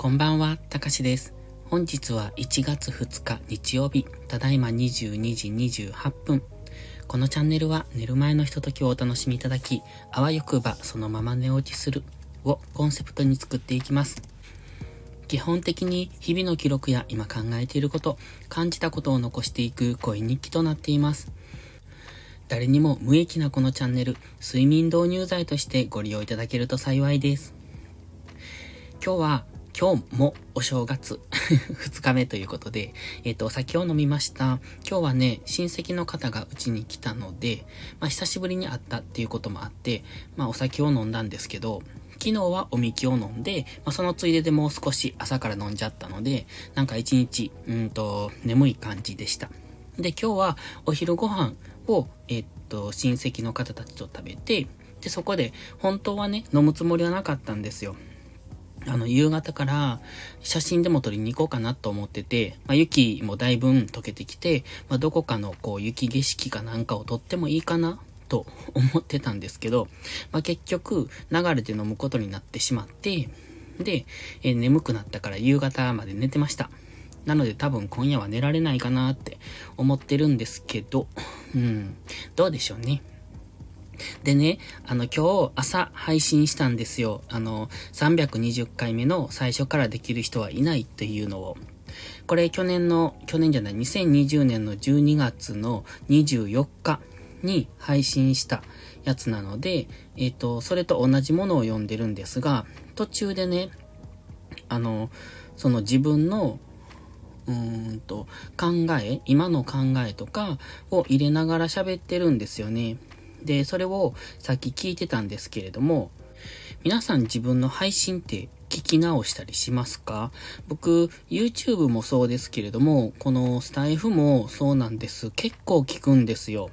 こんばんは、たかしです。本日は1月2日日曜日、ただいま22時28分。このチャンネルは寝る前のひとときをお楽しみいただき、あわよくばそのまま寝落ちするをコンセプトに作っていきます。基本的に日々の記録や今考えていること、感じたことを残していく声日記となっています。誰にも無益なこのチャンネル、睡眠導入剤としてご利用いただけると幸いです。今日は今日もお正月 2日目ということで、えっ、ー、と、お酒を飲みました。今日はね、親戚の方がうちに来たので、まあ、久しぶりに会ったっていうこともあって、まあ、お酒を飲んだんですけど、昨日はおみきを飲んで、まあ、そのついででもう少し朝から飲んじゃったので、なんか一日、うんと、眠い感じでした。で、今日はお昼ご飯を、えっ、と、親戚の方たちと食べて、で、そこで、本当はね、飲むつもりはなかったんですよ。あの、夕方から写真でも撮りに行こうかなと思ってて、まあ、雪もだいぶ溶けてきて、まあ、どこかのこう雪景色かなんかを撮ってもいいかなと思ってたんですけど、まあ、結局流れて飲むことになってしまって、で、えー、眠くなったから夕方まで寝てました。なので多分今夜は寝られないかなって思ってるんですけど、うん、どうでしょうね。でね、あの、今日朝配信したんですよ。あの、320回目の最初からできる人はいないっていうのを。これ去年の、去年じゃない、2020年の12月の24日に配信したやつなので、えっ、ー、と、それと同じものを読んでるんですが、途中でね、あの、その自分のうーんと、考え、今の考えとかを入れながら喋ってるんですよね。で、それをさっき聞いてたんですけれども、皆さん自分の配信って聞き直したりしますか？僕、YouTube もそうですけれども、このスタイフもそうなんです。結構聞くんですよ。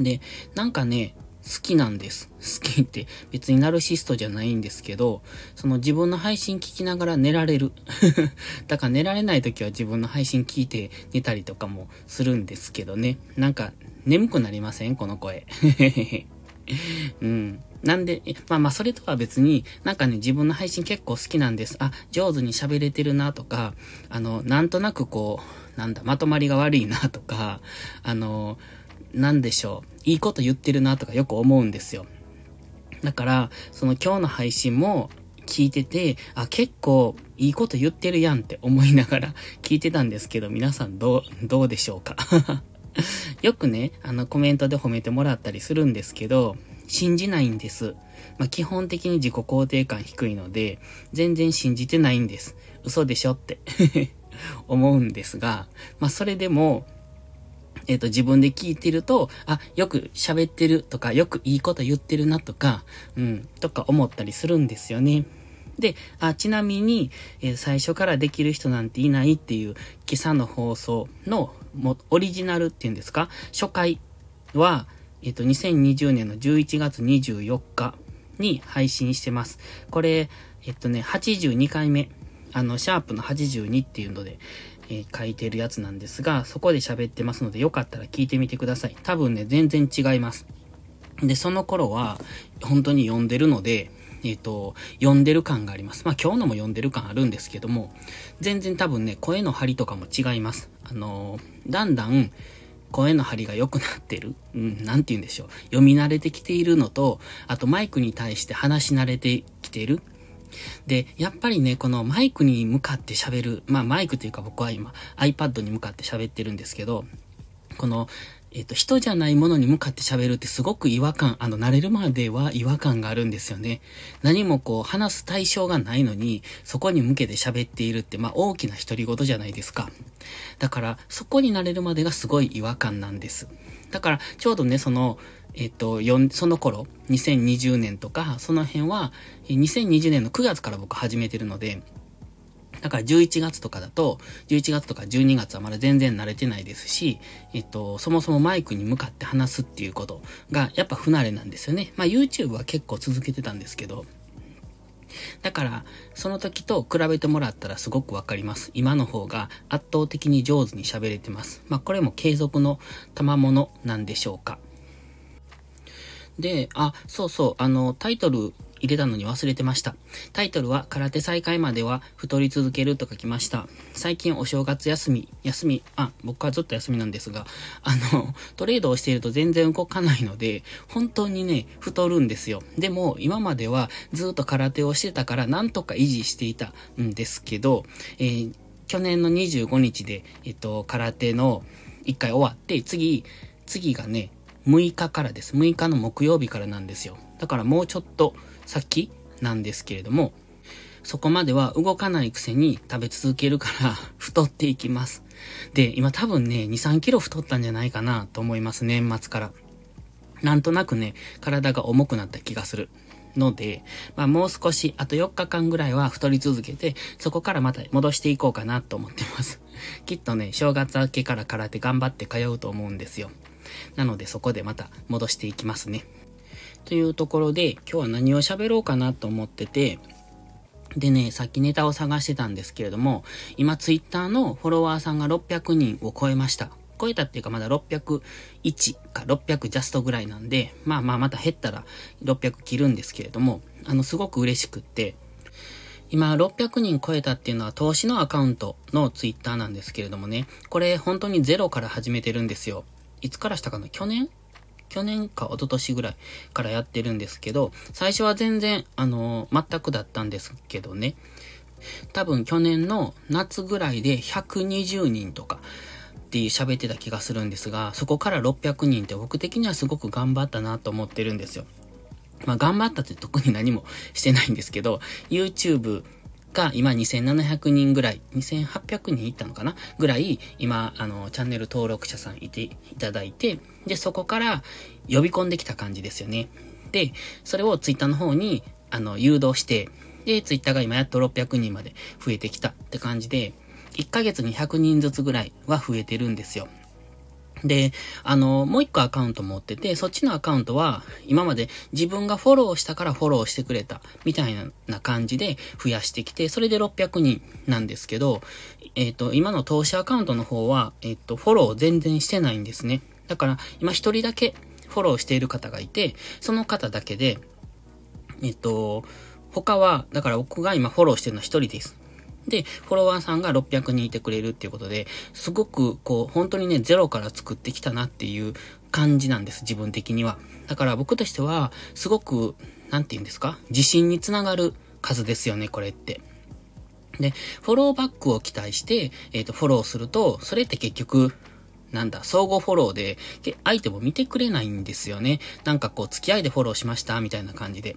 で、なんかね、好きなんです。好きって別にナルシストじゃないんですけど、その自分の配信聞きながら寝られる。だから寝られない時は自分の配信聞いて寝たりとかもするんですけどね。なんか眠くなりません？この声。うん。なんで、まあまあ、それとは別に、なんかね、自分の配信結構好きなんです。あ、上手に喋れてるなとか、あの、なんとなくこう、なんだ、まとまりが悪いなとか、あの、なんでしょう、いいこと言ってるなとかよく思うんですよ。だから、その今日の配信も聞いてて、あ、結構いいこと言ってるやんって思いながら 聞いてたんですけど、皆さんどう、どうでしょうか？よくね、あのコメントで褒めてもらったりするんですけど、信じないんです。まあ、基本的に自己肯定感低いので、全然信じてないんです。嘘でしょって 思うんですが、まあ、それでも、えっ、ー、と、自分で聞いてると、あ、よく喋ってるとか、よくいいこと言ってるなとか、うん、とか思ったりするんですよね。で、あ、ちなみに、えー、最初からできる人なんていないっていう、今朝の放送の、も、オリジナルっていうんですか？初回は、えっ、ー、と、2020年の11月24日に配信してます。これ、えっとね、82回目。あの、シャープの82っていうので、え、書いてるやつなんですが、そこで喋ってますので、よかったら聞いてみてください。多分ね、全然違います。で、その頃は、本当に読んでるので、えっ、ー、と、読んでる感があります。まあ今日のも読んでる感あるんですけども、全然多分ね、声の張りとかも違います。あのー、だんだん、声の張りが良くなってる。うん、なんて言うんでしょう。読み慣れてきているのと、あとマイクに対して話し慣れてきている。で、やっぱりね、このマイクに向かって喋る、まあマイクというか僕は今 iPad に向かって喋ってるんですけど、この、えっ、と、人じゃないものに向かって喋るってすごく違和感、あの、慣れるまでは違和感があるんですよね。何もこう、話す対象がないのに、そこに向けて喋っているって、まあ、大きな独り言じゃないですか。だから、そこに慣れるまでがすごい違和感なんです。だから、ちょうどね、その、えっと、その頃、2020年とか、その辺は、2020年の9月から僕始めてるので、だから11月とかだと、11月とか12月はまだ全然慣れてないですし、えっと、そもそもマイクに向かって話すっていうことがやっぱ不慣れなんですよね。まあ YouTube は結構続けてたんですけど、だから、その時と比べてもらったらすごくわかります。今の方が圧倒的に上手に喋れてます。まあこれも継続の賜物なんでしょうか。で、あ、そうそう、あの、タイトル入れたのに忘れてました。タイトルは空手再開までは太り続けると書きました。最近お正月休み、休み、あ、僕はずっと休みなんですが、あの、トレードをしていると全然動かないので、本当にね、太るんですよ。でも、今まではずっと空手をしてたから、なんとか維持していたんですけど、えー、去年の25日で、えっと、空手の1回終わって、次、次がね、6日からです。6日の木曜日からなんですよ。だからもうちょっと先なんですけれども、そこまでは動かないくせに食べ続けるから 太っていきます。で、今多分ね、2、3キロ太ったんじゃないかなと思います、年末から。なんとなくね、体が重くなった気がする。ので、まあもう少し、あと4日間ぐらいは太り続けて、そこからまた戻していこうかなと思ってます。きっとね、正月明けから空手頑張って通うと思うんですよ。なのでそこでまた戻していきますね。というところで、今日は何を喋ろうかなと思ってて、でね、さっきネタを探してたんですけれども、今ツイッターのフォロワーさんが600人を超えました。超えたっていうかまだ601か600ジャストぐらいなんで、まあまあまた減ったら600切るんですけれども、あの、すごく嬉しくって、今600人超えたっていうのは投資のアカウントのツイッターなんですけれどもね、これ本当にゼロから始めてるんですよ。いつからしたかな？去年？去年か一昨年ぐらいからやってるんですけど、最初は全然、あのー、全くだったんですけどね。多分去年の夏ぐらいで120人とかって喋ってた気がするんですが、そこから600人って僕的にはすごく頑張ったなと思ってるんですよ。まあ頑張ったって特に何もしてないんですけど、YouTube が今2700人ぐらい、2800人いったのかな？ぐらい、今、あの、チャンネル登録者さんいていただいて、で、そこから呼び込んできた感じですよね。で、それを Twitter の方に、あの、誘導して、で、Twitter が今やっと600人まで増えてきたって感じで、1ヶ月に100人ずつぐらいは増えてるんですよ。で、あの、もう一個アカウント持ってて、そっちのアカウントは、今まで自分がフォローしたからフォローしてくれた、みたいな感じで増やしてきて、それで600人なんですけど、えっ、ー、と、今の投資アカウントの方は、えっ、ー、と、フォロー全然してないんですね。だから、今一人だけフォローしている方がいて、その方だけで、えっ、ー、と、他は、だから僕が今フォローしてるのは一人です。で、フォロワーさんが600人いてくれるっていうことで、すごくこう、本当にね、ゼロから作ってきたなっていう感じなんです、自分的には。だから僕としては、すごく、なんて言うんですか？自信につながる数ですよね、これって。で、フォローバックを期待して、えっ、ー、と、フォローすると、それって結局、なんだ、相互フォローで、相手も見てくれないんですよね。なんかこう、付き合いでフォローしました、みたいな感じで。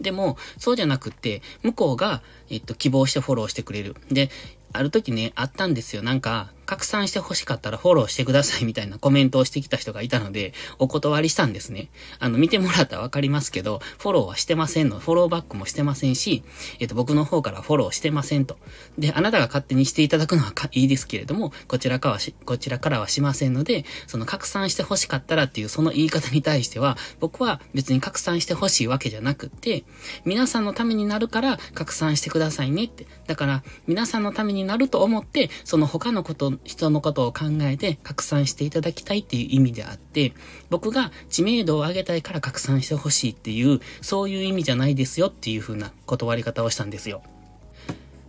でも、そうじゃなくて、向こうが、えっと、希望してフォローしてくれる。で、ある時ね、あったんですよ。なんか、拡散して欲しかったらフォローしてくださいみたいなコメントをしてきた人がいたので、お断りしたんですね。あの、見てもらったらわかりますけど、フォローはしてませんの。フォローバックもしてませんし、えっと、僕の方からフォローしてませんと。で、あなたが勝手にしていただくのはいいですけれども、こちらからはし、こちらからはしませんので、その拡散して欲しかったらっていうその言い方に対しては、僕は別に拡散して欲しいわけじゃなくって、皆さんのためになるから拡散してくださいねって。だから、皆さんのためになると思って、その他のこと、人のことを考えて拡散していただきたいっていう意味であって、僕が知名度を上げたいから拡散してほしいっていう、そういう意味じゃないですよっていう風な断り方をしたんですよ。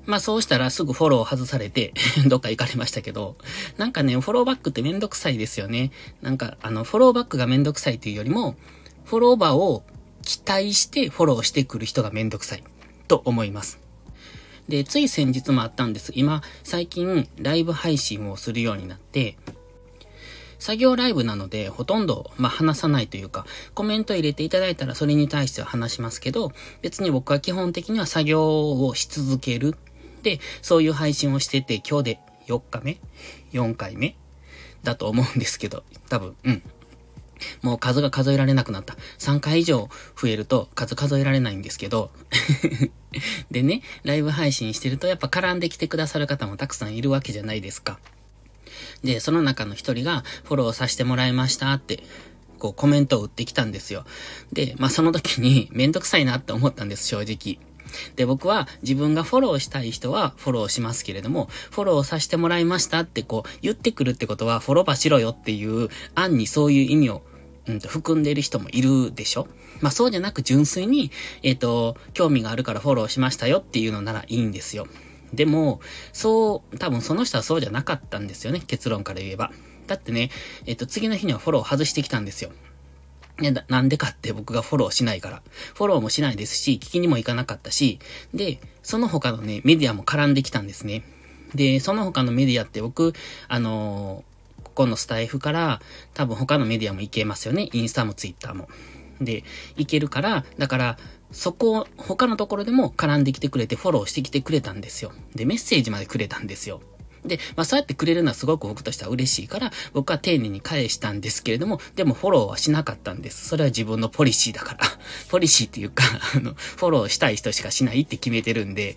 まあそうしたらすぐフォロー外されて どっか行かれましたけど、なんかね、フォローバックってめんどくさいですよね。なんか、あの、フォローバックがめんどくさいっていうよりも、フォローバーを期待してフォローしてくる人がめんどくさいと思います。で、つい先日もあったんです。今、最近、ライブ配信をするようになって、作業ライブなので、ほとんど、まあ、話さないというか、コメント入れていただいたらそれに対しては話しますけど、別に僕は基本的には作業をし続ける。で、そういう配信をしてて、今日で4日目 ?4 回目？だと思うんですけど、多分、うん。もう数が数えられなくなった。3回以上増えると数数えられないんですけど でね、ライブ配信してるとやっぱ絡んできてくださる方もたくさんいるわけじゃないですか。で、その中の一人がフォローさせてもらいましたって、こうコメントを打ってきたんですよ。で、まあその時にめんどくさいなって思ったんです、正直。で、僕は自分がフォローしたい人はフォローしますけれども、フォローさせてもらいましたってこう言ってくるってことはフォローバしろよっていう案にそういう意味をうんと、含んでいる人もいるでしょ？まあそうじゃなく純粋に、えっ、ー、と、興味があるからフォローしましたよっていうのならいいんですよ。でも、そう、多分その人はそうじゃなかったんですよね。結論から言えば。だってね、えっ、ー、と、次の日にはフォロー外してきたんですよ。ななんでかって僕がフォローしないから。フォローもしないですし、聞きにも行かなかったし、で、その他のね、メディアも絡んできたんですね。で、その他のメディアって僕、あのー、ここのスタイフから、多分他のメディアも行けますよね。インスタもツイッターも。で、行けるから、だから、そこを、他のところでも絡んできてくれて、フォローしてきてくれたんですよ。で、メッセージまでくれたんですよ。で、まあそうやってくれるのはすごく僕としては嬉しいから、僕は丁寧に返したんですけれども、でもフォローはしなかったんです。それは自分のポリシーだから。ポリシーっていうか、あの、フォローしたい人しかしないって決めてるんで、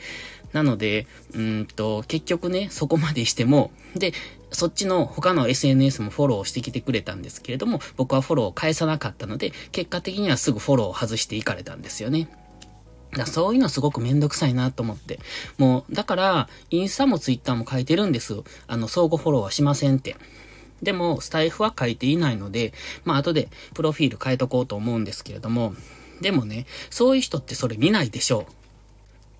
なので、うんと、結局ね、そこまでしても、で、そっちの他の SNS もフォローしてきてくれたんですけれども、僕はフォローを返さなかったので、結果的にはすぐフォローを外していかれたんですよね。だそういうのすごくめんどくさいなと思って。もう、だから、インスタもツイッターも書いてるんです。あの、相互フォローはしませんって。でも、スタイフは書いていないので、まあ、後で、プロフィール変えとこうと思うんですけれども、でもね、そういう人ってそれ見ないでしょ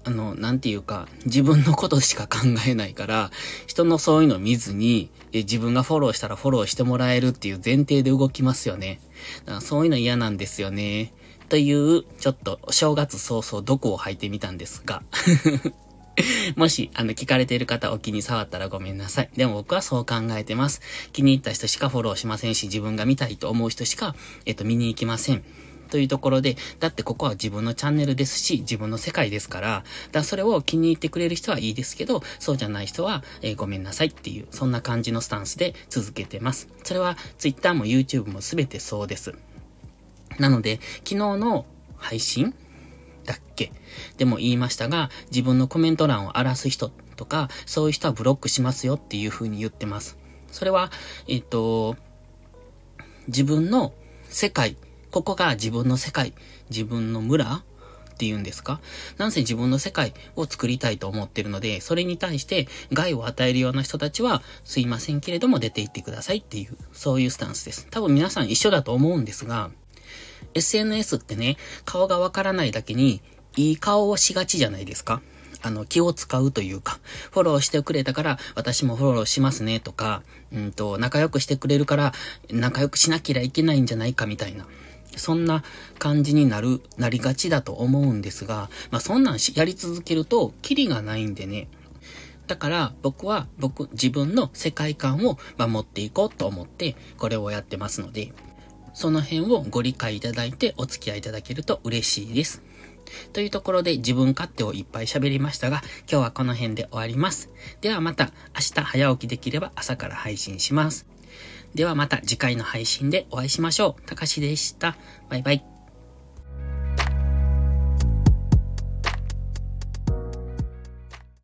う。あの、なんていうか、自分のことしか考えないから、人のそういうの見ずに、自分がフォローしたらフォローしてもらえるっていう前提で動きますよね。だからそういうの嫌なんですよね。という、ちょっと正月早々毒を吐いてみたんですが もし、あの、聞かれている方お気に触ったらごめんなさい。でも僕はそう考えてます。気に入った人しかフォローしませんし、自分が見たいと思う人しか、えっと、見に行きません。というところで、だってここは自分のチャンネルですし、自分の世界ですから、だそれを気に入ってくれる人はいいですけど、そうじゃない人は、えー、ごめんなさいっていう、そんな感じのスタンスで続けてます。それは Twitter も YouTube も全てそうです。なので、昨日の配信だっけ？でも言いましたが、自分のコメント欄を荒らす人とか、そういう人はブロックしますよっていう風に言ってます。それは、えっ、と、自分の世界、ここが自分の世界、自分の村っていうんですか？なんせ自分の世界を作りたいと思ってるので、それに対して害を与えるような人たちは、すいませんけれども出て行ってくださいっていう、そういうスタンスです。多分皆さん一緒だと思うんですが、SNS ってね、顔がわからないだけに、いい顔をしがちじゃないですかあの、気を使うというか、フォローしてくれたから私もフォローしますねとか、うんと、仲良くしてくれるから仲良くしなきゃいけないんじゃないかみたいな。そんな感じになる、なりがちだと思うんですが、まあそんなんやり続けると、キリがないんでね。だから僕は僕、自分の世界観を守っていこうと思って、これをやってますので、その辺をご理解いただいてお付き合いいただけると嬉しいです。というところで自分勝手をいっぱい喋りましたが、今日はこの辺で終わります。ではまた明日早起きできれば朝から配信します。ではまた次回の配信でお会いしましょう。たかしでした。バイバイ。